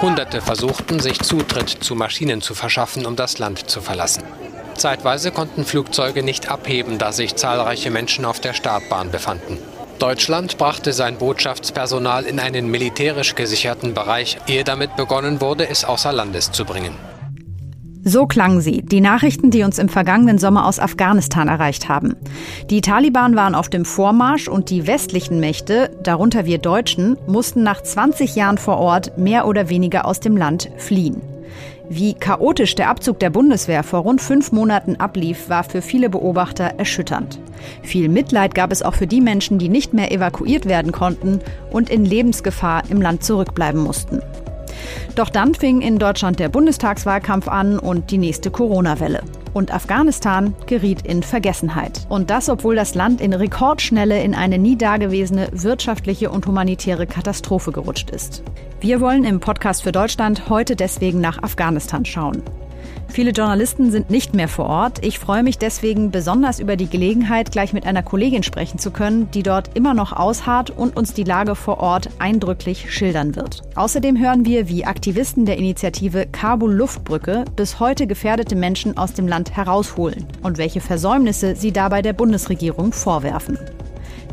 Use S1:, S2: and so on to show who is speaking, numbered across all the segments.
S1: Hunderte versuchten, sich Zutritt zu Maschinen zu verschaffen, um das Land zu verlassen. Zeitweise konnten Flugzeuge nicht abheben, da sich zahlreiche Menschen auf der Startbahn befanden. Deutschland brachte sein Botschaftspersonal in einen militärisch gesicherten Bereich, ehe damit begonnen wurde, es außer Landes zu bringen.
S2: So klangen sie, die Nachrichten, die uns im vergangenen Sommer aus Afghanistan erreicht haben. Die Taliban waren auf dem Vormarsch und die westlichen Mächte, darunter wir Deutschen, mussten nach 20 Jahren vor Ort mehr oder weniger aus dem Land fliehen. Wie chaotisch der Abzug der Bundeswehr vor rund fünf Monaten ablief, war für viele Beobachter erschütternd. Viel Mitleid gab es auch für die Menschen, die nicht mehr evakuiert werden konnten und in Lebensgefahr im Land zurückbleiben mussten. Doch dann fing in Deutschland der Bundestagswahlkampf an und die nächste Corona-Welle. Und Afghanistan geriet in Vergessenheit. Und das, obwohl das Land in Rekordschnelle in eine nie dagewesene wirtschaftliche und humanitäre Katastrophe gerutscht ist. Wir wollen im Podcast für Deutschland heute deswegen nach Afghanistan schauen. Viele Journalisten sind nicht mehr vor Ort. Ich freue mich deswegen besonders über die Gelegenheit, gleich mit einer Kollegin sprechen zu können, die dort immer noch ausharrt und uns die Lage vor Ort eindrücklich schildern wird. Außerdem hören wir, wie Aktivisten der Initiative Kabul Luftbrücke bis heute gefährdete Menschen aus dem Land herausholen und welche Versäumnisse sie dabei der Bundesregierung vorwerfen.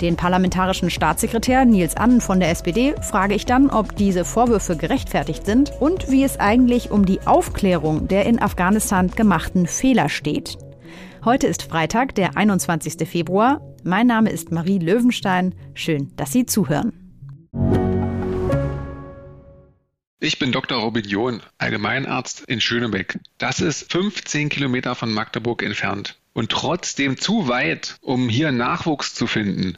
S2: Den parlamentarischen Staatssekretär Nils Annen von der SPD frage ich dann, ob diese Vorwürfe gerechtfertigt sind und wie es eigentlich um die Aufklärung der in Afghanistan gemachten Fehler steht. Heute ist Freitag, der 21. Februar. Mein Name ist Marie Löwenstein. Schön, dass Sie zuhören.
S3: Ich bin Dr. Robin John, Allgemeinarzt in Schönebeck. Das ist 15 Kilometer von Magdeburg entfernt und trotzdem zu weit, um hier Nachwuchs zu finden.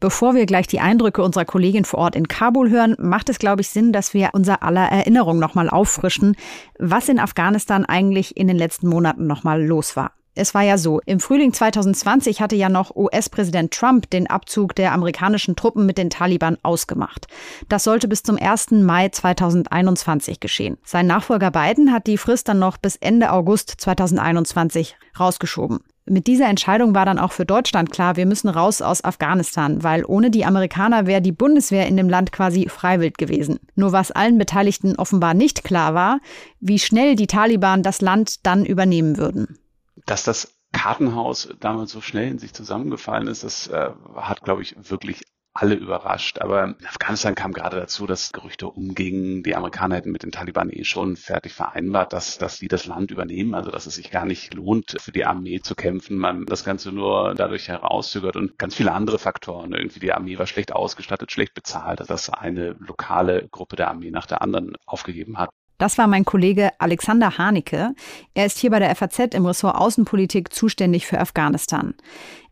S2: Bevor wir gleich die Eindrücke unserer Kollegin vor Ort in Kabul hören, macht es, glaube ich, Sinn, dass wir unser aller Erinnerung nochmal auffrischen, was in Afghanistan eigentlich in den letzten Monaten nochmal los war. Es war ja so, im Frühling 2020 hatte ja noch US-Präsident Trump den Abzug der amerikanischen Truppen mit den Taliban ausgemacht. Das sollte bis zum 1. Mai 2021 geschehen. Sein Nachfolger Biden hat die Frist dann noch bis Ende August 2021 rausgeschoben. Mit dieser Entscheidung war dann auch für Deutschland klar, wir müssen raus aus Afghanistan, weil ohne die Amerikaner wäre die Bundeswehr in dem Land quasi freiwillig gewesen. Nur was allen Beteiligten offenbar nicht klar war, wie schnell die Taliban das Land dann übernehmen würden.
S4: Dass das Kartenhaus damals so schnell in sich zusammengefallen ist, das äh, hat, glaube ich, wirklich alle überrascht. Aber in Afghanistan kam gerade dazu, dass Gerüchte umgingen, die Amerikaner hätten mit den Taliban eh schon fertig vereinbart, dass, dass sie das Land übernehmen, also dass es sich gar nicht lohnt, für die Armee zu kämpfen. Man das Ganze nur dadurch herauszögert und ganz viele andere Faktoren. Irgendwie die Armee war schlecht ausgestattet, schlecht bezahlt, dass eine lokale Gruppe der Armee nach der anderen aufgegeben hat.
S2: Das war mein Kollege Alexander Haneke. Er ist hier bei der FAZ im Ressort Außenpolitik zuständig für Afghanistan.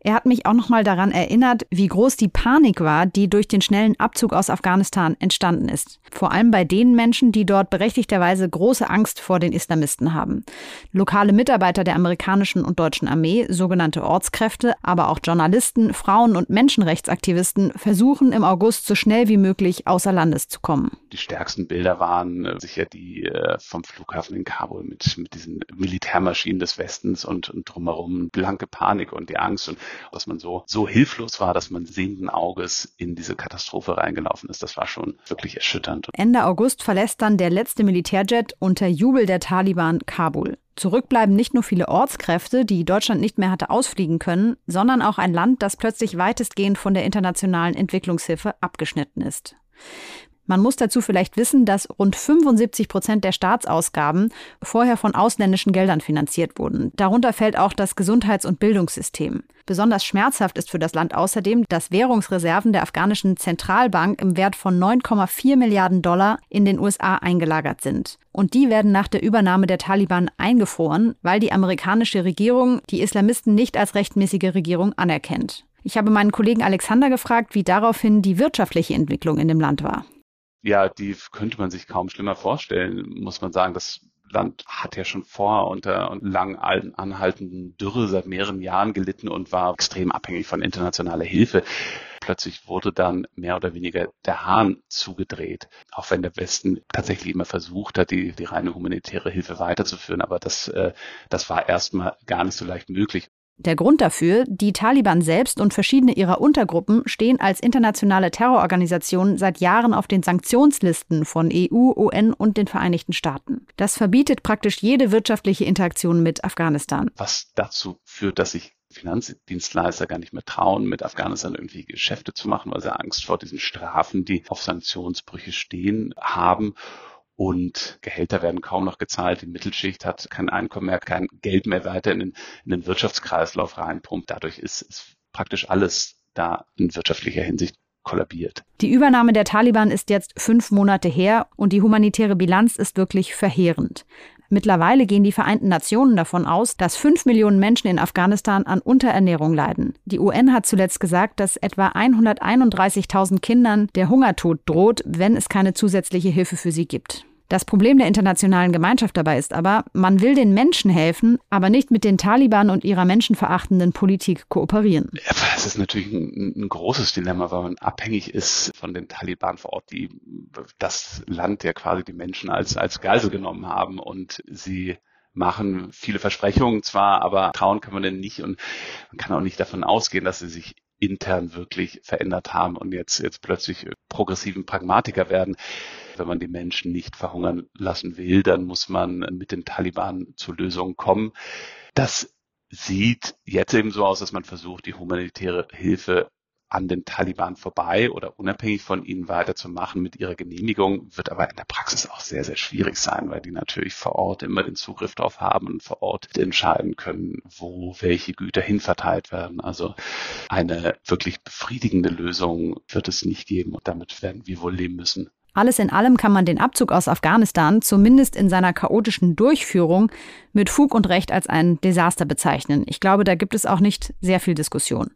S2: Er hat mich auch noch mal daran erinnert, wie groß die Panik war, die durch den schnellen Abzug aus Afghanistan entstanden ist. Vor allem bei den Menschen, die dort berechtigterweise große Angst vor den Islamisten haben. Lokale Mitarbeiter der amerikanischen und deutschen Armee, sogenannte Ortskräfte, aber auch Journalisten, Frauen und Menschenrechtsaktivisten versuchen im August so schnell wie möglich außer Landes zu kommen.
S4: Die stärksten Bilder waren äh, sicher die äh, vom Flughafen in Kabul mit, mit diesen Militärmaschinen des Westens und, und drumherum blanke Panik und die Angst und dass man so, so hilflos war, dass man sehenden Auges in diese Katastrophe reingelaufen ist. Das war schon wirklich erschütternd.
S2: Ende August verlässt dann der letzte Militärjet unter Jubel der Taliban Kabul. Zurückbleiben nicht nur viele Ortskräfte, die Deutschland nicht mehr hatte ausfliegen können, sondern auch ein Land, das plötzlich weitestgehend von der internationalen Entwicklungshilfe abgeschnitten ist. Man muss dazu vielleicht wissen, dass rund 75 Prozent der Staatsausgaben vorher von ausländischen Geldern finanziert wurden. Darunter fällt auch das Gesundheits- und Bildungssystem. Besonders schmerzhaft ist für das Land außerdem, dass Währungsreserven der afghanischen Zentralbank im Wert von 9,4 Milliarden Dollar in den USA eingelagert sind. Und die werden nach der Übernahme der Taliban eingefroren, weil die amerikanische Regierung die Islamisten nicht als rechtmäßige Regierung anerkennt. Ich habe meinen Kollegen Alexander gefragt, wie daraufhin die wirtschaftliche Entwicklung in dem Land war
S4: ja, die könnte man sich kaum schlimmer vorstellen, muss man sagen. Das Land hat ja schon vorher unter lang anhaltenden Dürre seit mehreren Jahren gelitten und war extrem abhängig von internationaler Hilfe. Plötzlich wurde dann mehr oder weniger der Hahn zugedreht, auch wenn der Westen tatsächlich immer versucht hat, die, die reine humanitäre Hilfe weiterzuführen. Aber das, äh, das war erstmal gar nicht so leicht möglich.
S2: Der Grund dafür, die Taliban selbst und verschiedene ihrer Untergruppen stehen als internationale Terrororganisationen seit Jahren auf den Sanktionslisten von EU, UN und den Vereinigten Staaten. Das verbietet praktisch jede wirtschaftliche Interaktion mit Afghanistan.
S4: Was dazu führt, dass sich Finanzdienstleister gar nicht mehr trauen, mit Afghanistan irgendwie Geschäfte zu machen, weil sie Angst vor diesen Strafen, die auf Sanktionsbrüche stehen, haben und Gehälter werden kaum noch gezahlt. Die Mittelschicht hat kein Einkommen mehr, kein Geld mehr weiter in den, in den Wirtschaftskreislauf reinpumpt. Dadurch ist, ist praktisch alles da in wirtschaftlicher Hinsicht kollabiert.
S2: Die Übernahme der Taliban ist jetzt fünf Monate her und die humanitäre Bilanz ist wirklich verheerend. Mittlerweile gehen die Vereinten Nationen davon aus, dass fünf Millionen Menschen in Afghanistan an Unterernährung leiden. Die UN hat zuletzt gesagt, dass etwa 131.000 Kindern der Hungertod droht, wenn es keine zusätzliche Hilfe für sie gibt. Das Problem der internationalen Gemeinschaft dabei ist aber, man will den Menschen helfen, aber nicht mit den Taliban und ihrer menschenverachtenden Politik kooperieren.
S4: Es ist natürlich ein, ein, großes Dilemma, weil man abhängig ist von den Taliban vor Ort, die das Land ja quasi die Menschen als, als Geisel genommen haben und sie machen viele Versprechungen zwar, aber trauen kann man denn nicht und man kann auch nicht davon ausgehen, dass sie sich intern wirklich verändert haben und jetzt, jetzt plötzlich progressiven Pragmatiker werden. Wenn man die Menschen nicht verhungern lassen will, dann muss man mit den Taliban zu Lösungen kommen. Das sieht jetzt eben so aus, dass man versucht, die humanitäre Hilfe an den Taliban vorbei oder unabhängig von ihnen weiterzumachen mit ihrer Genehmigung, wird aber in der Praxis auch sehr, sehr schwierig sein, weil die natürlich vor Ort immer den Zugriff darauf haben und vor Ort entscheiden können, wo welche Güter hinverteilt werden. Also eine wirklich befriedigende Lösung wird es nicht geben und damit werden wir wohl leben müssen.
S2: Alles in allem kann man den Abzug aus Afghanistan zumindest in seiner chaotischen Durchführung mit Fug und Recht als ein Desaster bezeichnen. Ich glaube, da gibt es auch nicht sehr viel Diskussion.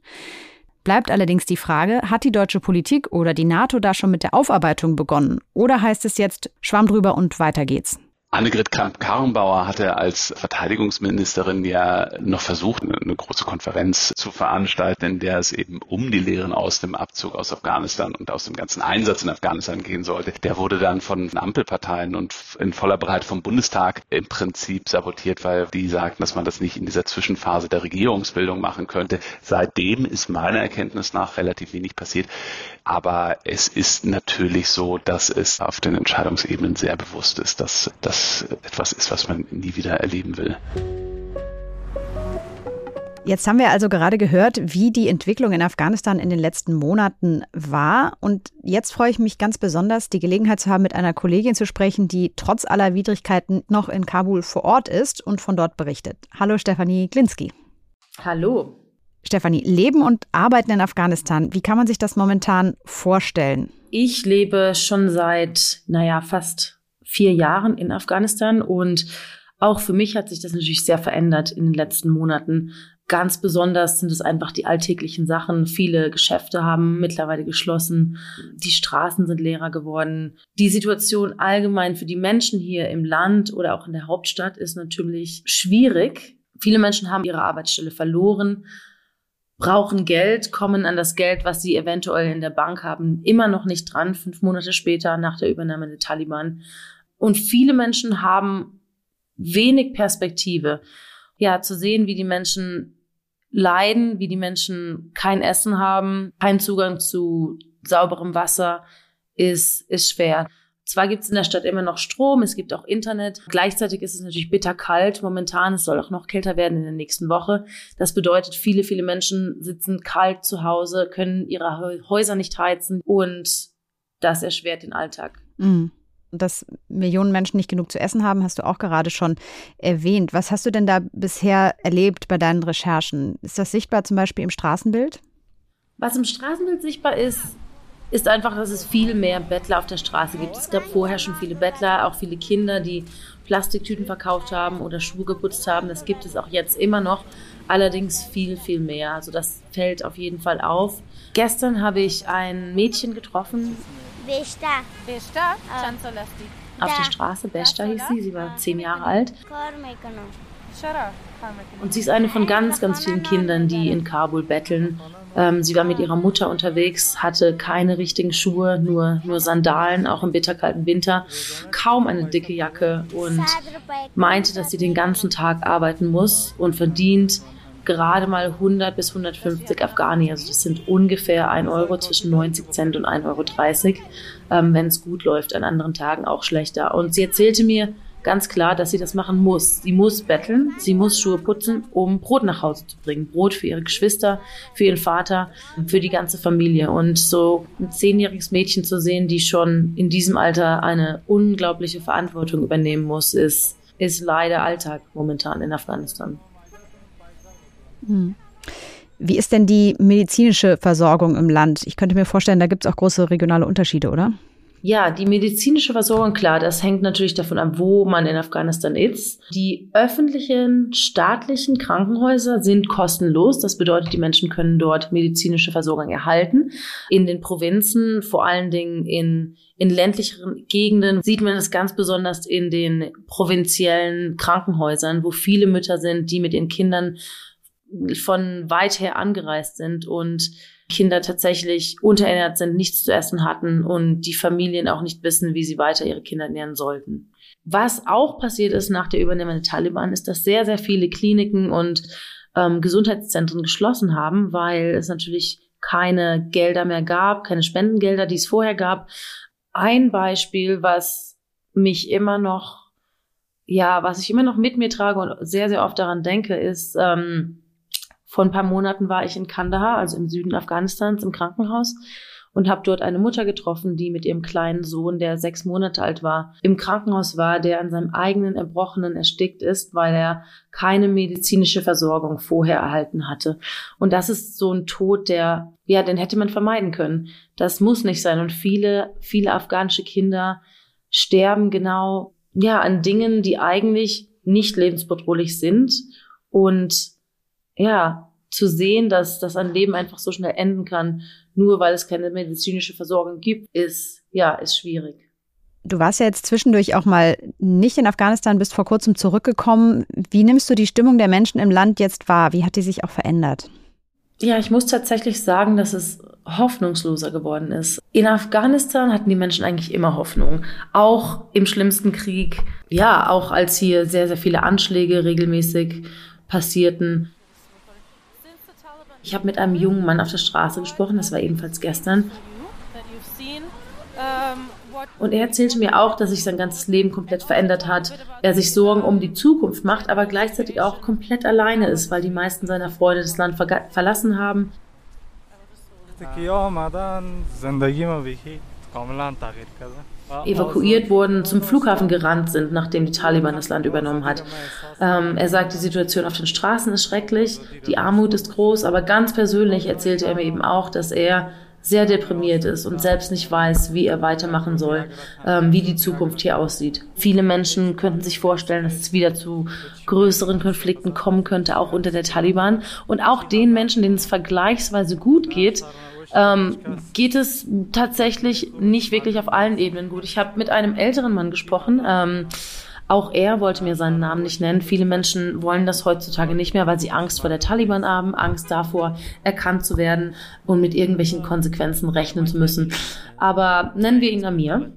S2: Bleibt allerdings die Frage, hat die deutsche Politik oder die NATO da schon mit der Aufarbeitung begonnen? Oder heißt es jetzt Schwamm drüber und weiter geht's?
S4: Annegret Kramp-Karrenbauer hatte als Verteidigungsministerin ja noch versucht, eine große Konferenz zu veranstalten, in der es eben um die Lehren aus dem Abzug aus Afghanistan und aus dem ganzen Einsatz in Afghanistan gehen sollte. Der wurde dann von Ampelparteien und in voller Breite vom Bundestag im Prinzip sabotiert, weil die sagten, dass man das nicht in dieser Zwischenphase der Regierungsbildung machen könnte. Seitdem ist meiner Erkenntnis nach relativ wenig passiert. Aber es ist natürlich so, dass es auf den Entscheidungsebenen sehr bewusst ist, dass das etwas ist, was man nie wieder erleben will.
S2: Jetzt haben wir also gerade gehört, wie die Entwicklung in Afghanistan in den letzten Monaten war. Und jetzt freue ich mich ganz besonders, die Gelegenheit zu haben, mit einer Kollegin zu sprechen, die trotz aller Widrigkeiten noch in Kabul vor Ort ist und von dort berichtet. Hallo Stefanie Glinski.
S5: Hallo.
S2: Stefanie, Leben und Arbeiten in Afghanistan, wie kann man sich das momentan vorstellen?
S5: Ich lebe schon seit, naja, fast vier Jahren in Afghanistan und auch für mich hat sich das natürlich sehr verändert in den letzten Monaten. Ganz besonders sind es einfach die alltäglichen Sachen. Viele Geschäfte haben mittlerweile geschlossen. Die Straßen sind leerer geworden. Die Situation allgemein für die Menschen hier im Land oder auch in der Hauptstadt ist natürlich schwierig. Viele Menschen haben ihre Arbeitsstelle verloren, brauchen Geld, kommen an das Geld, was sie eventuell in der Bank haben, immer noch nicht dran, fünf Monate später nach der Übernahme der Taliban. Und viele Menschen haben wenig Perspektive. Ja, zu sehen, wie die Menschen leiden, wie die Menschen kein Essen haben, keinen Zugang zu sauberem Wasser, ist, ist schwer. Zwar gibt es in der Stadt immer noch Strom, es gibt auch Internet. Gleichzeitig ist es natürlich bitterkalt momentan. Es soll auch noch kälter werden in der nächsten Woche. Das bedeutet, viele, viele Menschen sitzen kalt zu Hause, können ihre Häuser nicht heizen und das erschwert den Alltag.
S2: Mhm dass Millionen Menschen nicht genug zu essen haben, hast du auch gerade schon erwähnt. Was hast du denn da bisher erlebt bei deinen Recherchen? Ist das sichtbar zum Beispiel im Straßenbild?
S5: Was im Straßenbild sichtbar ist, ist einfach, dass es viel mehr Bettler auf der Straße gibt. Es gab vorher schon viele Bettler, auch viele Kinder, die Plastiktüten verkauft haben oder Schuhe geputzt haben. Das gibt es auch jetzt immer noch, allerdings viel, viel mehr. Also das fällt auf jeden Fall auf. Gestern habe ich ein Mädchen getroffen.
S6: Besta. Besta?
S5: Auf der Straße, Besta hieß sie, sie war zehn Jahre alt. Und sie ist eine von ganz, ganz vielen Kindern, die in Kabul betteln ähm, sie war mit ihrer Mutter unterwegs, hatte keine richtigen Schuhe, nur, nur Sandalen, auch im bitterkalten Winter, kaum eine dicke Jacke und meinte, dass sie den ganzen Tag arbeiten muss und verdient gerade mal 100 bis 150 Afghani. Also das sind ungefähr 1 Euro zwischen 90 Cent und 1,30 Euro, ähm, wenn es gut läuft, an anderen Tagen auch schlechter. Und sie erzählte mir, ganz klar, dass sie das machen muss. Sie muss betteln, sie muss Schuhe putzen, um Brot nach Hause zu bringen. Brot für ihre Geschwister, für ihren Vater, für die ganze Familie. Und so ein zehnjähriges Mädchen zu sehen, die schon in diesem Alter eine unglaubliche Verantwortung übernehmen muss, ist, ist leider Alltag momentan in Afghanistan.
S2: Hm. Wie ist denn die medizinische Versorgung im Land? Ich könnte mir vorstellen, da gibt es auch große regionale Unterschiede, oder?
S5: Ja, die medizinische Versorgung, klar, das hängt natürlich davon ab, wo man in Afghanistan ist. Die öffentlichen, staatlichen Krankenhäuser sind kostenlos. Das bedeutet, die Menschen können dort medizinische Versorgung erhalten. In den Provinzen, vor allen Dingen in, in ländlicheren Gegenden, sieht man es ganz besonders in den provinziellen Krankenhäusern, wo viele Mütter sind, die mit ihren Kindern von weit her angereist sind und Kinder tatsächlich unterernährt sind, nichts zu essen hatten und die Familien auch nicht wissen, wie sie weiter ihre Kinder ernähren sollten. Was auch passiert ist nach der Übernahme der Taliban, ist, dass sehr, sehr viele Kliniken und ähm, Gesundheitszentren geschlossen haben, weil es natürlich keine Gelder mehr gab, keine Spendengelder, die es vorher gab. Ein Beispiel, was mich immer noch, ja, was ich immer noch mit mir trage und sehr, sehr oft daran denke, ist, ähm, vor ein paar Monaten war ich in Kandahar, also im Süden Afghanistans, im Krankenhaus und habe dort eine Mutter getroffen, die mit ihrem kleinen Sohn, der sechs Monate alt war, im Krankenhaus war, der an seinem eigenen Erbrochenen erstickt ist, weil er keine medizinische Versorgung vorher erhalten hatte. Und das ist so ein Tod, der, ja, den hätte man vermeiden können. Das muss nicht sein. Und viele, viele afghanische Kinder sterben genau, ja, an Dingen, die eigentlich nicht lebensbedrohlich sind und ja, zu sehen, dass, dass ein Leben einfach so schnell enden kann, nur weil es keine medizinische Versorgung gibt, ist, ja, ist schwierig.
S2: Du warst ja jetzt zwischendurch auch mal nicht in Afghanistan, bist vor kurzem zurückgekommen. Wie nimmst du die Stimmung der Menschen im Land jetzt wahr? Wie hat die sich auch verändert?
S5: Ja, ich muss tatsächlich sagen, dass es hoffnungsloser geworden ist. In Afghanistan hatten die Menschen eigentlich immer Hoffnung. Auch im schlimmsten Krieg. Ja, auch als hier sehr, sehr viele Anschläge regelmäßig passierten. Ich habe mit einem jungen Mann auf der Straße gesprochen, das war ebenfalls gestern. Und er erzählte mir auch, dass sich sein ganzes Leben komplett verändert hat. Er sich Sorgen um die Zukunft macht, aber gleichzeitig auch komplett alleine ist, weil die meisten seiner Freunde das Land ver verlassen haben. Evakuiert wurden, zum Flughafen gerannt sind, nachdem die Taliban das Land übernommen hat. Ähm, er sagt, die Situation auf den Straßen ist schrecklich, die Armut ist groß, aber ganz persönlich erzählte er mir eben auch, dass er sehr deprimiert ist und selbst nicht weiß, wie er weitermachen soll, ähm, wie die Zukunft hier aussieht. Viele Menschen könnten sich vorstellen, dass es wieder zu größeren Konflikten kommen könnte, auch unter der Taliban. Und auch den Menschen, denen es vergleichsweise gut geht, ähm, geht es tatsächlich nicht wirklich auf allen Ebenen gut. Ich habe mit einem älteren Mann gesprochen. Ähm, auch er wollte mir seinen Namen nicht nennen. Viele Menschen wollen das heutzutage nicht mehr, weil sie Angst vor der Taliban haben, Angst davor, erkannt zu werden und mit irgendwelchen Konsequenzen rechnen zu müssen. Aber nennen wir ihn Amir.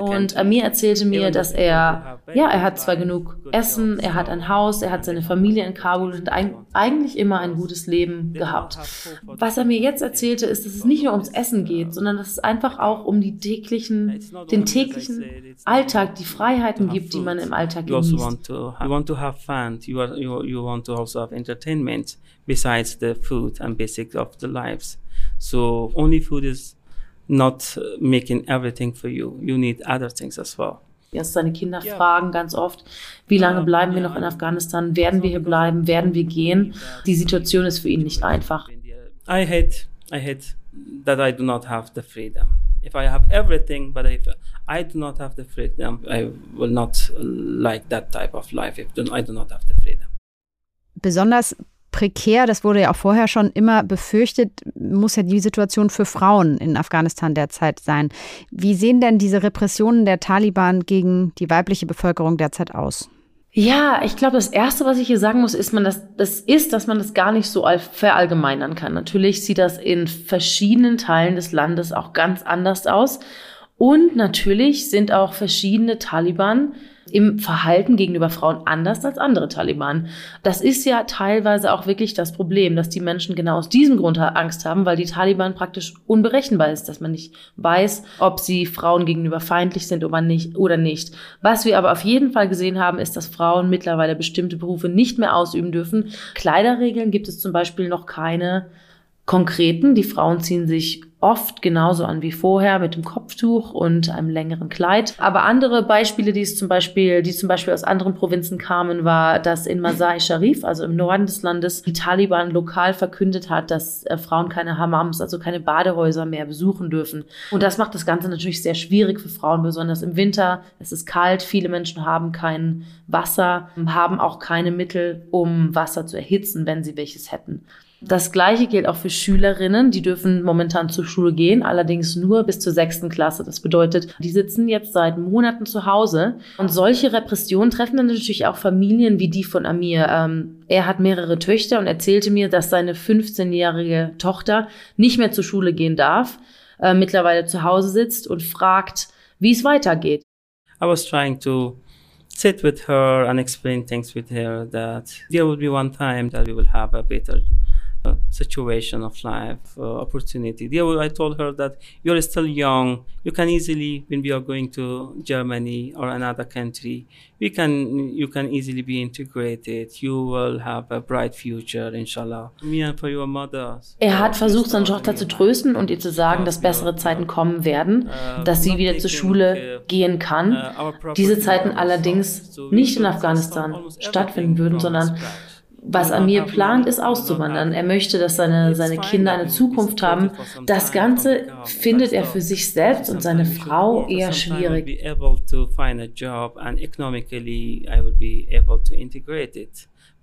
S5: Und Amir erzählte mir, dass er, ja, er hat zwar genug Essen, er hat ein Haus, er hat seine Familie in Kabul und ein, eigentlich immer ein gutes Leben gehabt. Was er mir jetzt erzählte, ist, dass es nicht nur ums Essen geht, sondern dass es einfach auch um die täglichen, den täglichen Alltag, die Freiheiten gibt, die man im Alltag genießt. You want to, you want to have fun, you, are, you, you want to also have entertainment besides the food and basics of the lives. So only food is not making everything for you. You need other things as well. Erst seine Kinder fragen ganz oft, wie lange bleiben wir noch in Afghanistan? Werden wir hier bleiben? Werden wir gehen? Die Situation ist für ihn nicht einfach.
S7: I hate, I hate that I do not have the freedom. If I have everything, but if I do not have the freedom, I will not like that type of life if I do not have the freedom.
S2: Besonders prekär, das wurde ja auch vorher schon immer befürchtet, muss ja die Situation für Frauen in Afghanistan derzeit sein. Wie sehen denn diese Repressionen der Taliban gegen die weibliche Bevölkerung derzeit aus?
S5: Ja, ich glaube, das Erste, was ich hier sagen muss, ist, man das, das ist, dass man das gar nicht so verallgemeinern kann. Natürlich sieht das in verschiedenen Teilen des Landes auch ganz anders aus. Und natürlich sind auch verschiedene Taliban im Verhalten gegenüber Frauen anders als andere Taliban. Das ist ja teilweise auch wirklich das Problem, dass die Menschen genau aus diesem Grund Angst haben, weil die Taliban praktisch unberechenbar ist, dass man nicht weiß, ob sie Frauen gegenüber feindlich sind oder nicht. Was wir aber auf jeden Fall gesehen haben, ist, dass Frauen mittlerweile bestimmte Berufe nicht mehr ausüben dürfen. Kleiderregeln gibt es zum Beispiel noch keine konkreten. Die Frauen ziehen sich oft genauso an wie vorher mit dem Kopftuch und einem längeren Kleid. Aber andere Beispiele, die es zum Beispiel, die zum Beispiel aus anderen Provinzen kamen, war, dass in Masai Sharif, also im Norden des Landes, die Taliban lokal verkündet hat, dass äh, Frauen keine Hammams, also keine Badehäuser mehr besuchen dürfen. Und das macht das Ganze natürlich sehr schwierig für Frauen, besonders im Winter. Es ist kalt, viele Menschen haben kein Wasser, haben auch keine Mittel, um Wasser zu erhitzen, wenn sie welches hätten. Das Gleiche gilt auch für Schülerinnen. Die dürfen momentan zur Schule gehen, allerdings nur bis zur sechsten Klasse. Das bedeutet, die sitzen jetzt seit Monaten zu Hause. Und solche Repressionen treffen dann natürlich auch Familien wie die von Amir. Ähm, er hat mehrere Töchter und erzählte mir, dass seine 15-jährige Tochter nicht mehr zur Schule gehen darf, äh, mittlerweile zu Hause sitzt und fragt, wie es weitergeht.
S7: I was trying to sit with her and explain things with her that there will be one time that we will have a better situation of life, uh, opportunity. There, I told her that you're still young. You can easily, when we are going to Germany or another country, we can, you can easily be integrated. You will have a bright future, inshallah. Me and for your mother.
S5: Er hat versucht, seine Tochter zu trösten und ihr zu sagen, dass bessere Zeiten kommen werden, uh, dass sie wieder zur Schule gehen kann. Uh, Diese Zeiten allerdings nicht in Afghanistan stattfinden würden, sondern was Amir plant, ist auszuwandern. Er möchte, dass seine, seine Kinder eine Zukunft haben. Das Ganze findet er für sich selbst und seine Frau eher schwierig.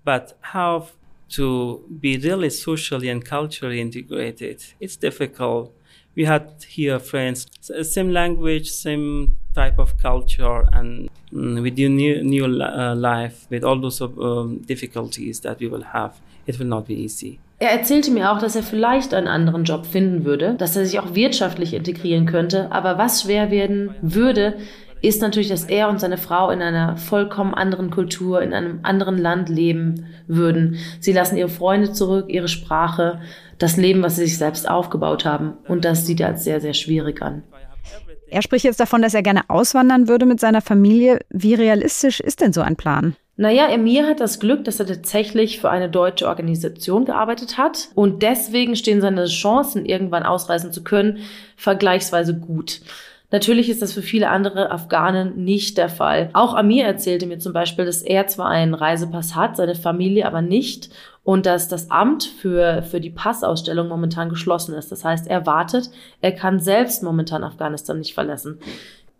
S7: But how to be really socially and culturally integrated, it's difficult. We had here friends, same language, same type of culture and mm, with your new, new uh, life, with all those um, difficulties that we will have, it will not be easy.
S5: Er erzählte mir auch, dass er vielleicht einen anderen Job finden würde, dass er sich auch wirtschaftlich integrieren könnte, aber was schwer werden würde, ist natürlich, dass er und seine Frau in einer vollkommen anderen Kultur, in einem anderen Land leben würden. Sie lassen ihre Freunde zurück, ihre Sprache, das Leben, was sie sich selbst aufgebaut haben. Und das sieht er als sehr, sehr schwierig an.
S2: Er spricht jetzt davon, dass er gerne auswandern würde mit seiner Familie. Wie realistisch ist denn so ein Plan?
S5: Naja, Emir hat das Glück, dass er tatsächlich für eine deutsche Organisation gearbeitet hat und deswegen stehen seine Chancen, irgendwann ausreisen zu können, vergleichsweise gut. Natürlich ist das für viele andere Afghanen nicht der Fall. Auch Amir erzählte mir zum Beispiel, dass er zwar einen Reisepass hat, seine Familie aber nicht und dass das Amt für, für die Passausstellung momentan geschlossen ist. Das heißt, er wartet, er kann selbst momentan Afghanistan nicht verlassen.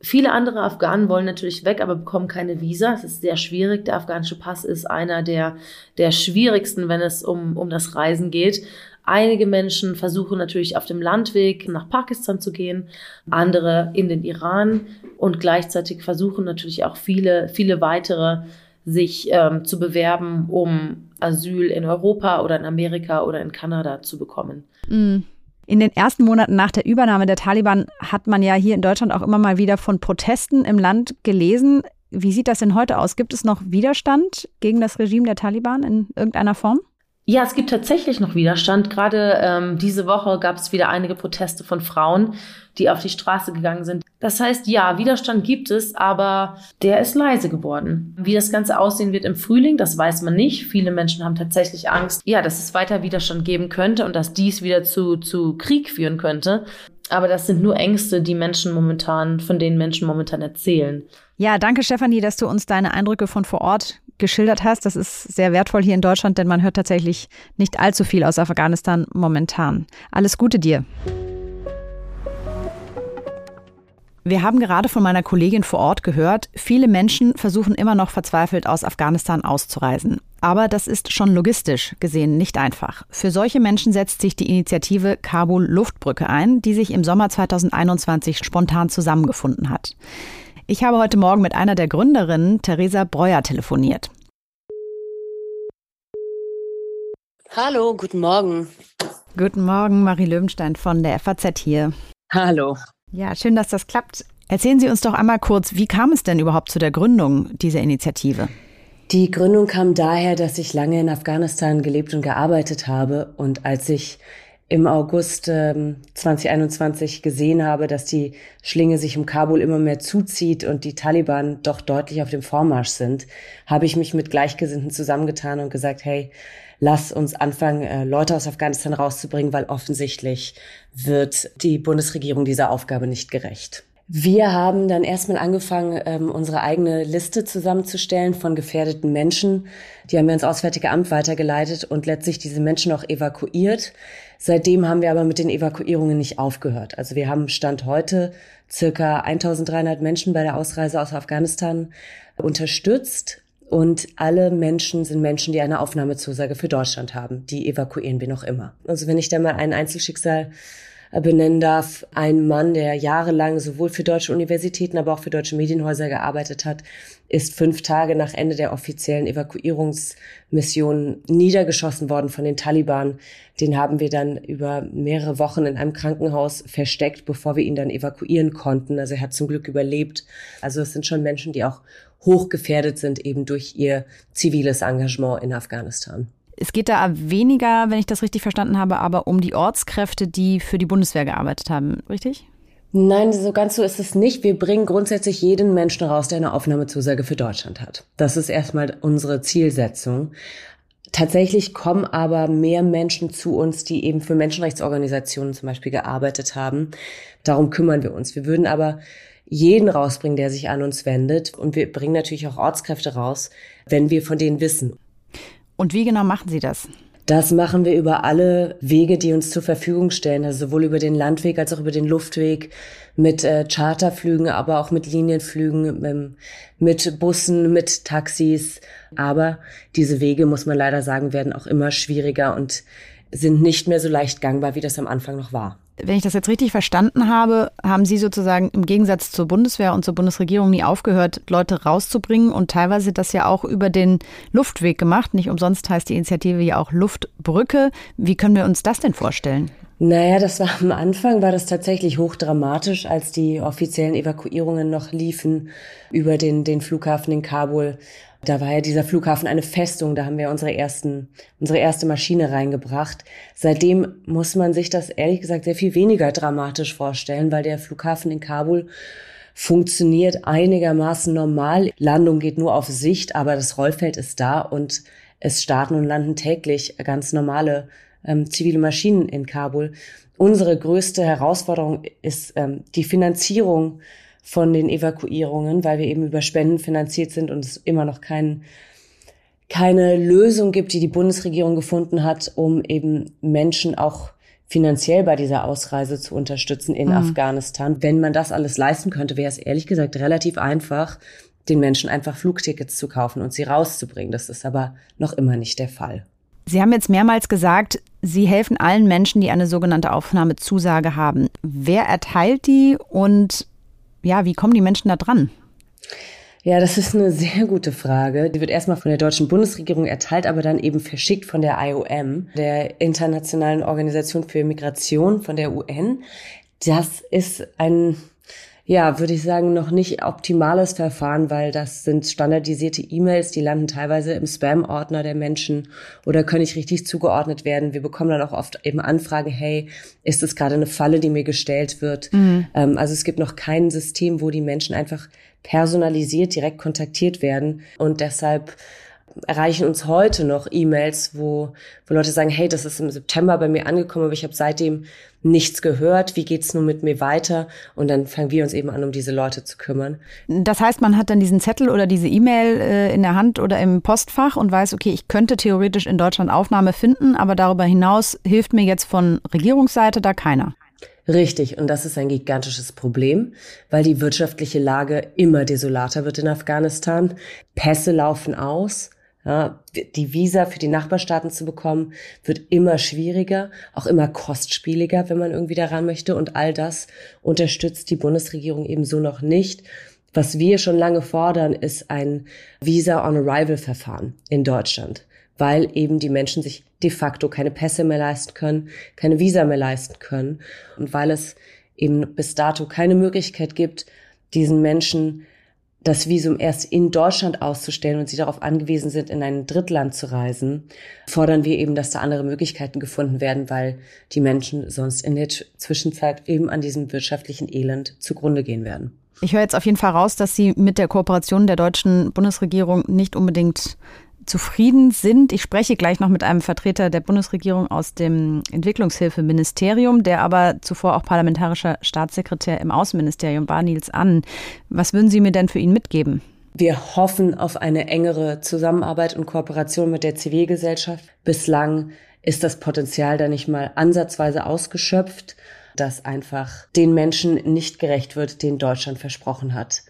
S5: Viele andere Afghanen wollen natürlich weg, aber bekommen keine Visa. Es ist sehr schwierig. Der afghanische Pass ist einer der, der schwierigsten, wenn es um, um das Reisen geht. Einige Menschen versuchen natürlich auf dem Landweg nach Pakistan zu gehen, andere in den Iran und gleichzeitig versuchen natürlich auch viele, viele weitere sich ähm, zu bewerben, um Asyl in Europa oder in Amerika oder in Kanada zu bekommen.
S2: Mm. In den ersten Monaten nach der Übernahme der Taliban hat man ja hier in Deutschland auch immer mal wieder von Protesten im Land gelesen. Wie sieht das denn heute aus? Gibt es noch Widerstand gegen das Regime der Taliban in irgendeiner Form?
S5: Ja, es gibt tatsächlich noch Widerstand. Gerade ähm, diese Woche gab es wieder einige Proteste von Frauen, die auf die Straße gegangen sind. Das heißt, ja, Widerstand gibt es, aber der ist leise geworden. Wie das Ganze aussehen wird im Frühling, das weiß man nicht. Viele Menschen haben tatsächlich Angst, ja, dass es weiter Widerstand geben könnte und dass dies wieder zu, zu Krieg führen könnte. Aber das sind nur Ängste, die Menschen momentan, von denen Menschen momentan erzählen.
S2: Ja, danke Stefanie, dass du uns deine Eindrücke von vor Ort geschildert hast. Das ist sehr wertvoll hier in Deutschland, denn man hört tatsächlich nicht allzu viel aus Afghanistan momentan. Alles Gute dir. Wir haben gerade von meiner Kollegin vor Ort gehört, viele Menschen versuchen immer noch verzweifelt aus Afghanistan auszureisen. Aber das ist schon logistisch gesehen nicht einfach. Für solche Menschen setzt sich die Initiative Kabul Luftbrücke ein, die sich im Sommer 2021 spontan zusammengefunden hat. Ich habe heute Morgen mit einer der Gründerinnen, Theresa Breuer, telefoniert.
S6: Hallo, guten Morgen.
S2: Guten Morgen, Marie Löwenstein von der FAZ hier.
S6: Hallo.
S2: Ja, schön, dass das klappt. Erzählen Sie uns doch einmal kurz, wie kam es denn überhaupt zu der Gründung dieser Initiative?
S6: Die Gründung kam daher, dass ich lange in Afghanistan gelebt und gearbeitet habe und als ich im August ähm, 2021 gesehen habe, dass die Schlinge sich um Kabul immer mehr zuzieht und die Taliban doch deutlich auf dem Vormarsch sind, habe ich mich mit Gleichgesinnten zusammengetan und gesagt, hey, lass uns anfangen, äh, Leute aus Afghanistan rauszubringen, weil offensichtlich wird die Bundesregierung dieser Aufgabe nicht gerecht. Wir haben dann erstmal angefangen, ähm, unsere eigene Liste zusammenzustellen von gefährdeten Menschen. Die haben wir ins Auswärtige Amt weitergeleitet und letztlich diese Menschen auch evakuiert. Seitdem haben wir aber mit den Evakuierungen nicht aufgehört. Also wir haben Stand heute circa 1300 Menschen bei der Ausreise aus Afghanistan unterstützt und alle Menschen sind Menschen, die eine Aufnahmezusage für Deutschland haben. Die evakuieren wir noch immer. Also wenn ich da mal ein Einzelschicksal benennen darf, ein Mann, der jahrelang sowohl für deutsche Universitäten, aber auch für deutsche Medienhäuser gearbeitet hat, ist fünf Tage nach Ende der offiziellen Evakuierungsmission niedergeschossen worden von den Taliban. Den haben wir dann über mehrere Wochen in einem Krankenhaus versteckt, bevor wir ihn dann evakuieren konnten. Also er hat zum Glück überlebt. Also es sind schon Menschen, die auch hochgefährdet sind eben durch ihr ziviles Engagement in Afghanistan.
S2: Es geht da weniger, wenn ich das richtig verstanden habe, aber um die Ortskräfte, die für die Bundeswehr gearbeitet haben, richtig?
S6: Nein, so ganz so ist es nicht. Wir bringen grundsätzlich jeden Menschen raus, der eine Aufnahmezusage für Deutschland hat. Das ist erstmal unsere Zielsetzung. Tatsächlich kommen aber mehr Menschen zu uns, die eben für Menschenrechtsorganisationen zum Beispiel gearbeitet haben. Darum kümmern wir uns. Wir würden aber jeden rausbringen, der sich an uns wendet. Und wir bringen natürlich auch Ortskräfte raus, wenn wir von denen wissen.
S2: Und wie genau machen Sie das?
S6: Das machen wir über alle Wege, die uns zur Verfügung stellen, also sowohl über den Landweg als auch über den Luftweg, mit äh, Charterflügen, aber auch mit Linienflügen, mit, mit Bussen, mit Taxis. Aber diese Wege, muss man leider sagen, werden auch immer schwieriger und sind nicht mehr so leicht gangbar, wie das am Anfang noch war.
S2: Wenn ich das jetzt richtig verstanden habe, haben Sie sozusagen im Gegensatz zur Bundeswehr und zur Bundesregierung nie aufgehört, Leute rauszubringen und teilweise das ja auch über den Luftweg gemacht. Nicht umsonst heißt die Initiative ja auch Luftbrücke. Wie können wir uns das denn vorstellen?
S6: Naja, das war am Anfang, war das tatsächlich hochdramatisch, als die offiziellen Evakuierungen noch liefen über den, den Flughafen in Kabul. Da war ja dieser Flughafen eine Festung, da haben wir unsere ersten, unsere erste Maschine reingebracht. Seitdem muss man sich das ehrlich gesagt sehr viel weniger dramatisch vorstellen, weil der Flughafen in Kabul funktioniert einigermaßen normal. Landung geht nur auf Sicht, aber das Rollfeld ist da und es starten und landen täglich ganz normale ähm, zivile Maschinen in Kabul. Unsere größte Herausforderung ist ähm, die Finanzierung von den Evakuierungen, weil wir eben über Spenden finanziert sind und es immer noch kein, keine Lösung gibt, die die Bundesregierung gefunden hat, um eben Menschen auch finanziell bei dieser Ausreise zu unterstützen in mhm. Afghanistan. Wenn man das alles leisten könnte, wäre es ehrlich gesagt relativ einfach, den Menschen einfach Flugtickets zu kaufen und sie rauszubringen. Das ist aber noch immer nicht der Fall.
S2: Sie haben jetzt mehrmals gesagt, Sie helfen allen Menschen, die eine sogenannte Aufnahmezusage haben. Wer erteilt die und ja, wie kommen die Menschen da dran?
S6: Ja, das ist eine sehr gute Frage. Die wird erstmal von der deutschen Bundesregierung erteilt, aber dann eben verschickt von der IOM, der Internationalen Organisation für Migration von der UN. Das ist ein ja, würde ich sagen, noch nicht optimales Verfahren, weil das sind standardisierte E-Mails, die landen teilweise im Spam-Ordner der Menschen oder können nicht richtig zugeordnet werden. Wir bekommen dann auch oft eben Anfragen, hey, ist das gerade eine Falle, die mir gestellt wird? Mhm. Ähm, also es gibt noch kein System, wo die Menschen einfach personalisiert direkt kontaktiert werden und deshalb erreichen uns heute noch E-Mails, wo, wo Leute sagen, hey, das ist im September bei mir angekommen, aber ich habe seitdem nichts gehört. Wie geht's nun mit mir weiter? Und dann fangen wir uns eben an, um diese Leute zu kümmern.
S2: Das heißt, man hat dann diesen Zettel oder diese E-Mail äh, in der Hand oder im Postfach und weiß, okay, ich könnte theoretisch in Deutschland Aufnahme finden, aber darüber hinaus hilft mir jetzt von Regierungsseite da keiner.
S6: Richtig, und das ist ein gigantisches Problem, weil die wirtschaftliche Lage immer desolater wird in Afghanistan. Pässe laufen aus. Ja, die Visa für die Nachbarstaaten zu bekommen, wird immer schwieriger, auch immer kostspieliger, wenn man irgendwie daran möchte. Und all das unterstützt die Bundesregierung ebenso noch nicht. Was wir schon lange fordern, ist ein Visa-on-Arrival-Verfahren in Deutschland, weil eben die Menschen sich de facto keine Pässe mehr leisten können, keine Visa mehr leisten können und weil es eben bis dato keine Möglichkeit gibt, diesen Menschen das Visum erst in Deutschland auszustellen und sie darauf angewiesen sind, in ein Drittland zu reisen, fordern wir eben, dass da andere Möglichkeiten gefunden werden, weil die Menschen sonst in der Zwischenzeit eben an diesem wirtschaftlichen Elend zugrunde gehen werden.
S2: Ich höre jetzt auf jeden Fall raus, dass Sie mit der Kooperation der deutschen Bundesregierung nicht unbedingt zufrieden sind. Ich spreche gleich noch mit einem Vertreter der Bundesregierung aus dem Entwicklungshilfeministerium, der aber zuvor auch parlamentarischer Staatssekretär im Außenministerium war, Nils Annen. Was würden Sie mir denn für ihn mitgeben?
S6: Wir hoffen auf eine engere Zusammenarbeit und Kooperation mit der Zivilgesellschaft. Bislang ist das Potenzial da nicht mal ansatzweise ausgeschöpft, dass einfach den Menschen nicht gerecht wird, den Deutschland versprochen hat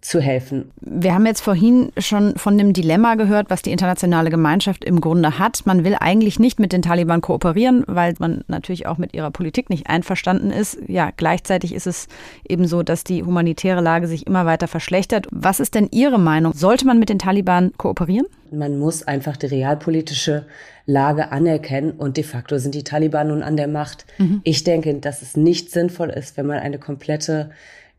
S6: zu helfen.
S2: Wir haben jetzt vorhin schon von dem Dilemma gehört, was die internationale Gemeinschaft im Grunde hat. Man will eigentlich nicht mit den Taliban kooperieren, weil man natürlich auch mit ihrer Politik nicht einverstanden ist. Ja, gleichzeitig ist es eben so, dass die humanitäre Lage sich immer weiter verschlechtert. Was ist denn Ihre Meinung? Sollte man mit den Taliban kooperieren?
S6: Man muss einfach die realpolitische Lage anerkennen und de facto sind die Taliban nun an der Macht. Mhm. Ich denke, dass es nicht sinnvoll ist, wenn man eine komplette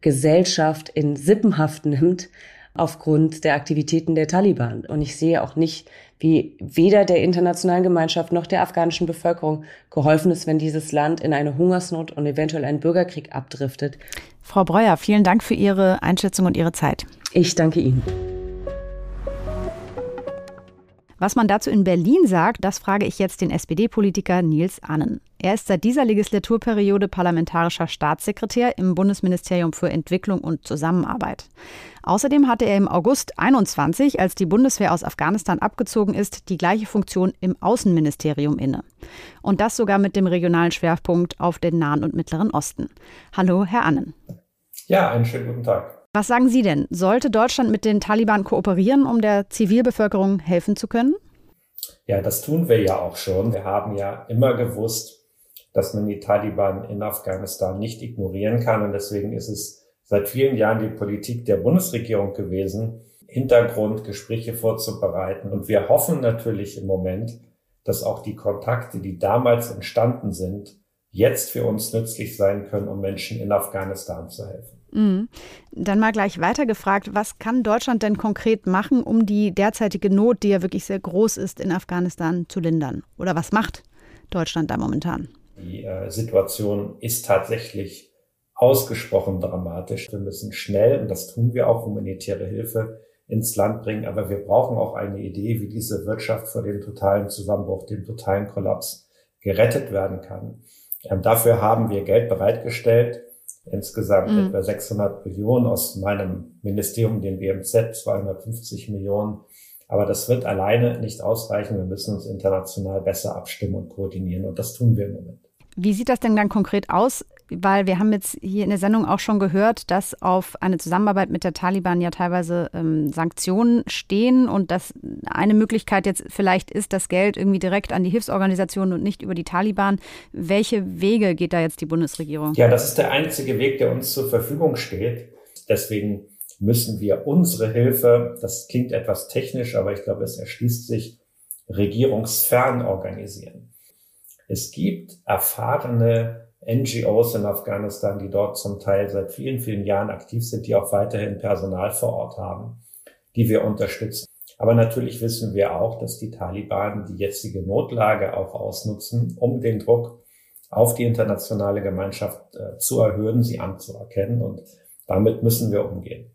S6: Gesellschaft in Sippenhaft nimmt aufgrund der Aktivitäten der Taliban. Und ich sehe auch nicht, wie weder der internationalen Gemeinschaft noch der afghanischen Bevölkerung geholfen ist, wenn dieses Land in eine Hungersnot und eventuell einen Bürgerkrieg abdriftet.
S2: Frau Breuer, vielen Dank für Ihre Einschätzung und Ihre Zeit.
S6: Ich danke Ihnen.
S2: Was man dazu in Berlin sagt, das frage ich jetzt den SPD-Politiker Nils Annen. Er ist seit dieser Legislaturperiode parlamentarischer Staatssekretär im Bundesministerium für Entwicklung und Zusammenarbeit. Außerdem hatte er im August 21, als die Bundeswehr aus Afghanistan abgezogen ist, die gleiche Funktion im Außenministerium inne. Und das sogar mit dem regionalen Schwerpunkt auf den Nahen und Mittleren Osten. Hallo, Herr Annen.
S8: Ja, einen schönen guten Tag.
S2: Was sagen Sie denn? Sollte Deutschland mit den Taliban kooperieren, um der Zivilbevölkerung helfen zu können?
S8: Ja, das tun wir ja auch schon. Wir haben ja immer gewusst, dass man die Taliban in Afghanistan nicht ignorieren kann. Und deswegen ist es seit vielen Jahren die Politik der Bundesregierung gewesen, Hintergrundgespräche vorzubereiten. Und wir hoffen natürlich im Moment, dass auch die Kontakte, die damals entstanden sind, jetzt für uns nützlich sein können, um Menschen in Afghanistan zu helfen.
S2: Mhm. Dann mal gleich weitergefragt, was kann Deutschland denn konkret machen, um die derzeitige Not, die ja wirklich sehr groß ist, in Afghanistan zu lindern? Oder was macht Deutschland da momentan?
S8: Die äh, Situation ist tatsächlich ausgesprochen dramatisch. Wir müssen schnell, und das tun wir auch, humanitäre Hilfe ins Land bringen. Aber wir brauchen auch eine Idee, wie diese Wirtschaft vor dem totalen Zusammenbruch, dem totalen Kollaps gerettet werden kann. Ähm, dafür haben wir Geld bereitgestellt insgesamt mhm. etwa 600 Millionen aus meinem Ministerium, dem BMZ, 250 Millionen. Aber das wird alleine nicht ausreichen. Wir müssen uns international besser abstimmen und koordinieren. Und das tun wir im Moment.
S2: Wie sieht das denn dann konkret aus? Weil wir haben jetzt hier in der Sendung auch schon gehört, dass auf eine Zusammenarbeit mit der Taliban ja teilweise ähm, Sanktionen stehen und dass eine Möglichkeit jetzt vielleicht ist, das Geld irgendwie direkt an die Hilfsorganisationen und nicht über die Taliban. Welche Wege geht da jetzt die Bundesregierung?
S8: Ja, das ist der einzige Weg, der uns zur Verfügung steht. Deswegen müssen wir unsere Hilfe, das klingt etwas technisch, aber ich glaube, es erschließt sich, regierungsfern organisieren. Es gibt erfahrene NGOs in Afghanistan, die dort zum Teil seit vielen, vielen Jahren aktiv sind, die auch weiterhin Personal vor Ort haben, die wir unterstützen. Aber natürlich wissen wir auch, dass die Taliban die jetzige Notlage auch ausnutzen, um den Druck auf die internationale Gemeinschaft äh, zu erhöhen, sie anzuerkennen. Und damit müssen wir umgehen.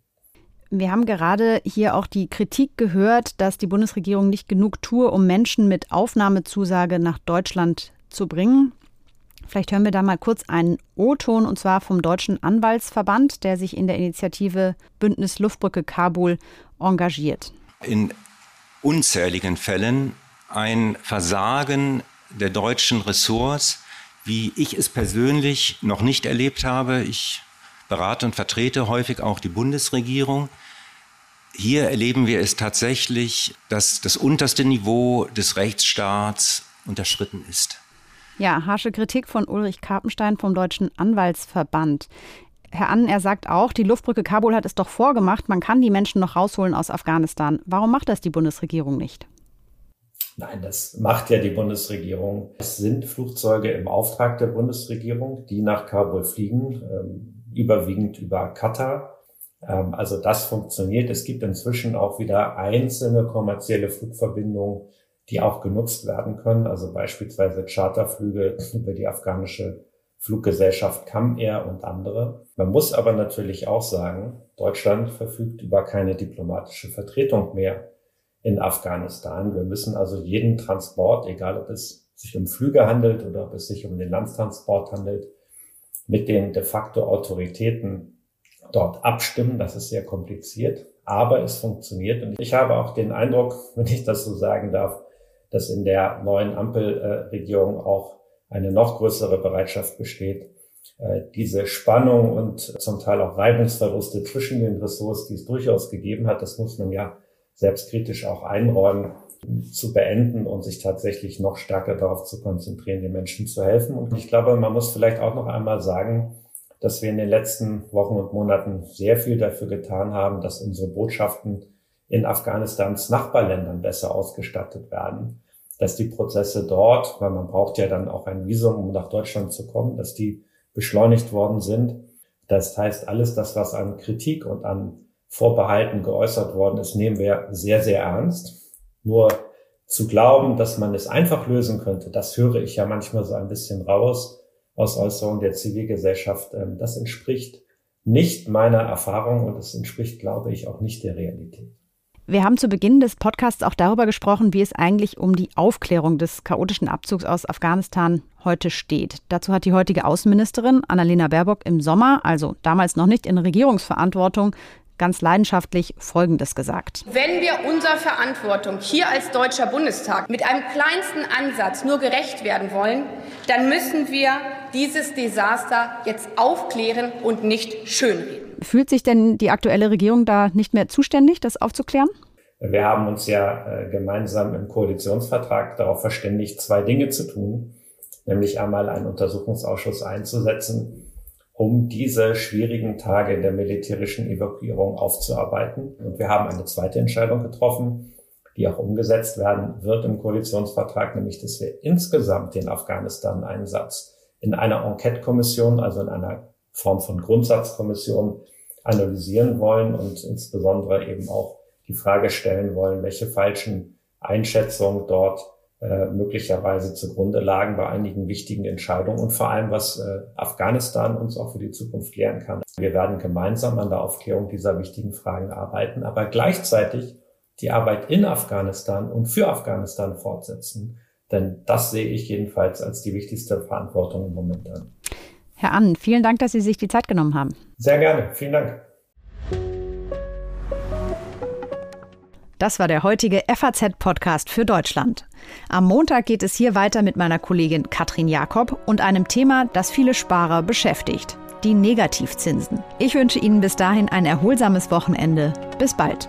S2: Wir haben gerade hier auch die Kritik gehört, dass die Bundesregierung nicht genug tue, um Menschen mit Aufnahmezusage nach Deutschland zu bringen. Vielleicht hören wir da mal kurz einen O-Ton und zwar vom Deutschen Anwaltsverband, der sich in der Initiative Bündnis Luftbrücke Kabul engagiert.
S9: In unzähligen Fällen ein Versagen der deutschen Ressorts, wie ich es persönlich noch nicht erlebt habe. Ich berate und vertrete häufig auch die Bundesregierung. Hier erleben wir es tatsächlich, dass das unterste Niveau des Rechtsstaats unterschritten ist.
S2: Ja, harsche Kritik von Ulrich Karpenstein vom Deutschen Anwaltsverband. Herr Annen, er sagt auch, die Luftbrücke Kabul hat es doch vorgemacht, man kann die Menschen noch rausholen aus Afghanistan. Warum macht das die Bundesregierung nicht?
S8: Nein, das macht ja die Bundesregierung. Es sind Flugzeuge im Auftrag der Bundesregierung, die nach Kabul fliegen, ähm, überwiegend über Katar. Ähm, also das funktioniert. Es gibt inzwischen auch wieder einzelne kommerzielle Flugverbindungen, die auch genutzt werden können. Also beispielsweise Charterflüge über die afghanische Fluggesellschaft Kam Air und andere. Man muss aber natürlich auch sagen, Deutschland verfügt über keine diplomatische Vertretung mehr in Afghanistan. Wir müssen also jeden Transport, egal ob es sich um Flüge handelt oder ob es sich um den Landtransport handelt, mit den de facto Autoritäten dort abstimmen. Das ist sehr kompliziert, aber es funktioniert. Und ich habe auch den Eindruck, wenn ich das so sagen darf, dass in der neuen Ampelregierung auch eine noch größere Bereitschaft besteht, äh, diese Spannung und zum Teil auch Reibungsverluste zwischen den Ressorts, die es durchaus gegeben hat, das muss man ja selbstkritisch auch einräumen, zu beenden und sich tatsächlich noch stärker darauf zu konzentrieren, den Menschen zu helfen. Und ich glaube, man muss vielleicht auch noch einmal sagen, dass wir in den letzten Wochen und Monaten sehr viel dafür getan haben, dass unsere Botschaften in Afghanistans Nachbarländern besser ausgestattet werden, dass die Prozesse dort, weil man braucht ja dann auch ein Visum, um nach Deutschland zu kommen, dass die beschleunigt worden sind. Das heißt, alles das, was an Kritik und an Vorbehalten geäußert worden ist, nehmen wir sehr, sehr ernst. Nur zu glauben, dass man es einfach lösen könnte, das höre ich ja manchmal so ein bisschen raus aus Äußerungen der Zivilgesellschaft. Ähm, das entspricht nicht meiner Erfahrung und es entspricht, glaube ich, auch nicht der Realität.
S2: Wir haben zu Beginn des Podcasts auch darüber gesprochen, wie es eigentlich um die Aufklärung des chaotischen Abzugs aus Afghanistan heute steht. Dazu hat die heutige Außenministerin Annalena Baerbock im Sommer, also damals noch nicht in Regierungsverantwortung, ganz leidenschaftlich Folgendes gesagt.
S10: Wenn wir unserer Verantwortung hier als Deutscher Bundestag mit einem kleinsten Ansatz nur gerecht werden wollen, dann müssen wir dieses Desaster jetzt aufklären und nicht schönreden.
S2: Fühlt sich denn die aktuelle Regierung da nicht mehr zuständig, das aufzuklären?
S8: Wir haben uns ja äh, gemeinsam im Koalitionsvertrag darauf verständigt, zwei Dinge zu tun, nämlich einmal einen Untersuchungsausschuss einzusetzen, um diese schwierigen Tage der militärischen Evakuierung aufzuarbeiten. Und wir haben eine zweite Entscheidung getroffen, die auch umgesetzt werden wird im Koalitionsvertrag, nämlich dass wir insgesamt den Afghanistan-Einsatz in einer Enquete-Kommission, also in einer Form von Grundsatzkommission analysieren wollen und insbesondere eben auch die Frage stellen wollen, welche falschen Einschätzungen dort äh, möglicherweise zugrunde lagen bei einigen wichtigen Entscheidungen und vor allem, was äh, Afghanistan uns auch für die Zukunft lernen kann. Wir werden gemeinsam an der Aufklärung dieser wichtigen Fragen arbeiten, aber gleichzeitig die Arbeit in Afghanistan und für Afghanistan fortsetzen. Denn das sehe ich jedenfalls als die wichtigste Verantwortung im Moment an.
S2: Herr Annen, vielen Dank, dass Sie sich die Zeit genommen haben.
S8: Sehr gerne. Vielen Dank.
S2: Das war der heutige FAZ-Podcast für Deutschland. Am Montag geht es hier weiter mit meiner Kollegin Katrin Jakob und einem Thema, das viele Sparer beschäftigt. Die Negativzinsen. Ich wünsche Ihnen bis dahin ein erholsames Wochenende. Bis bald.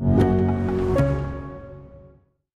S11: you